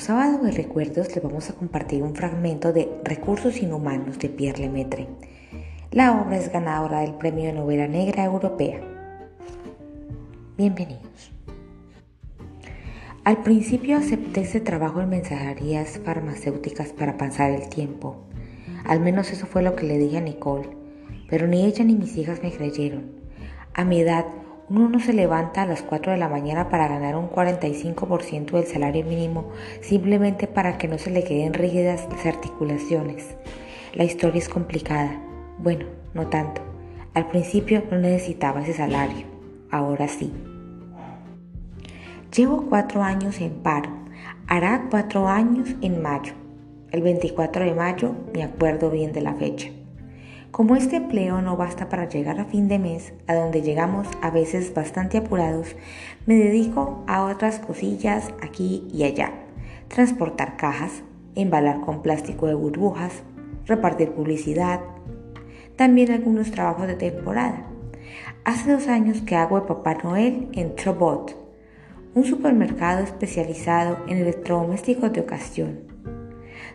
sábado de recuerdos les vamos a compartir un fragmento de Recursos Inhumanos de Pierre Lemaitre. La obra es ganadora del Premio de Novela Negra Europea. Bienvenidos. Al principio acepté ese trabajo en mensajerías farmacéuticas para pasar el tiempo. Al menos eso fue lo que le dije a Nicole, pero ni ella ni mis hijas me creyeron. A mi edad, uno no se levanta a las 4 de la mañana para ganar un 45% del salario mínimo simplemente para que no se le queden rígidas las articulaciones. La historia es complicada. Bueno, no tanto. Al principio no necesitaba ese salario. Ahora sí. Llevo cuatro años en paro. Hará cuatro años en mayo. El 24 de mayo me acuerdo bien de la fecha. Como este empleo no basta para llegar a fin de mes, a donde llegamos a veces bastante apurados, me dedico a otras cosillas aquí y allá. Transportar cajas, embalar con plástico de burbujas, repartir publicidad, también algunos trabajos de temporada. Hace dos años que hago de Papá Noel en Trobot, un supermercado especializado en electrodomésticos de ocasión.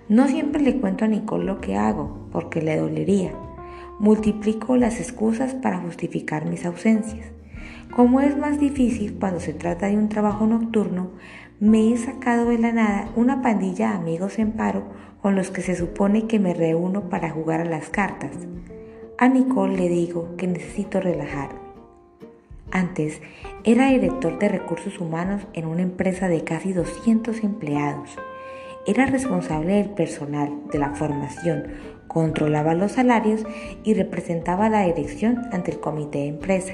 No siempre le cuento a Nicole lo que hago, porque le dolería multiplico las excusas para justificar mis ausencias. Como es más difícil cuando se trata de un trabajo nocturno, me he sacado de la nada una pandilla de amigos en paro con los que se supone que me reúno para jugar a las cartas. A Nicole le digo que necesito relajarme. Antes era director de recursos humanos en una empresa de casi 200 empleados. Era responsable del personal, de la formación, controlaba los salarios y representaba la dirección ante el comité de empresa.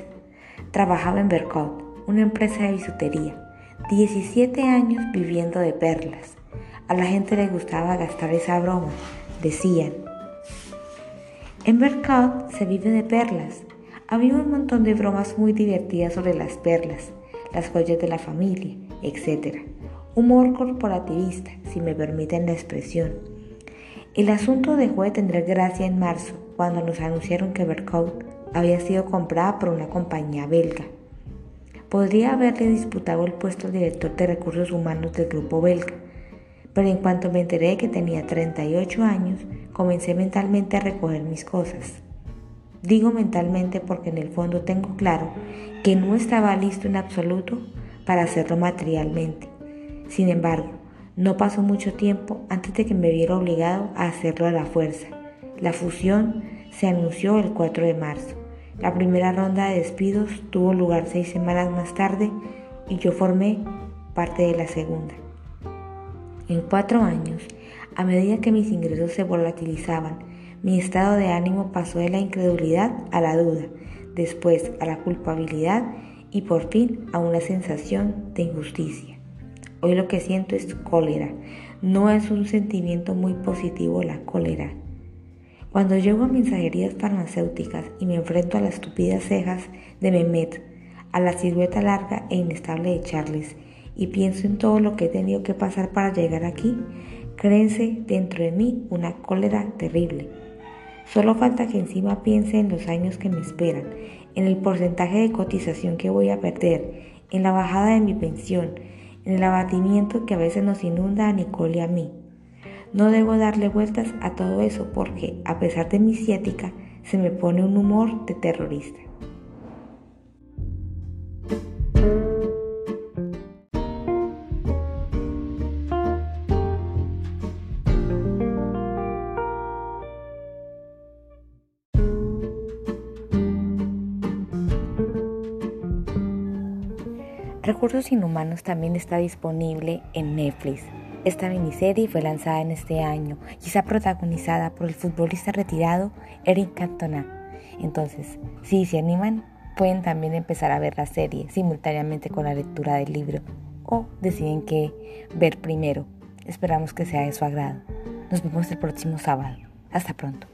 Trabajaba en Bercot, una empresa de bisutería. 17 años viviendo de perlas. A la gente le gustaba gastar esa broma, decían. En Bercot se vive de perlas. Había un montón de bromas muy divertidas sobre las perlas, las joyas de la familia, etc. Humor corporativista, si me permiten la expresión el asunto dejó de tener gracia en marzo, cuando nos anunciaron que Bercout había sido comprada por una compañía belga. Podría haberle disputado el puesto de director de recursos humanos del grupo belga, pero en cuanto me enteré de que tenía 38 años, comencé mentalmente a recoger mis cosas. Digo mentalmente porque en el fondo tengo claro que no estaba listo en absoluto para hacerlo materialmente. Sin embargo, no pasó mucho tiempo antes de que me viera obligado a hacerlo a la fuerza. La fusión se anunció el 4 de marzo. La primera ronda de despidos tuvo lugar seis semanas más tarde y yo formé parte de la segunda. En cuatro años, a medida que mis ingresos se volatilizaban, mi estado de ánimo pasó de la incredulidad a la duda, después a la culpabilidad y por fin a una sensación de injusticia. Hoy lo que siento es cólera. No es un sentimiento muy positivo la cólera. Cuando llego a mensajerías farmacéuticas y me enfrento a las estúpidas cejas de Mehmet, a la silueta larga e inestable de Charles, y pienso en todo lo que he tenido que pasar para llegar aquí, crece dentro de mí una cólera terrible. Solo falta que encima piense en los años que me esperan, en el porcentaje de cotización que voy a perder, en la bajada de mi pensión, en el abatimiento que a veces nos inunda a Nicole y a mí. No debo darle vueltas a todo eso porque, a pesar de mi ciática, se me pone un humor de terrorista. Recursos Inhumanos también está disponible en Netflix. Esta miniserie fue lanzada en este año y está protagonizada por el futbolista retirado Eric Cantona. Entonces, si se animan, pueden también empezar a ver la serie simultáneamente con la lectura del libro o deciden qué ver primero. Esperamos que sea de su agrado. Nos vemos el próximo sábado. Hasta pronto.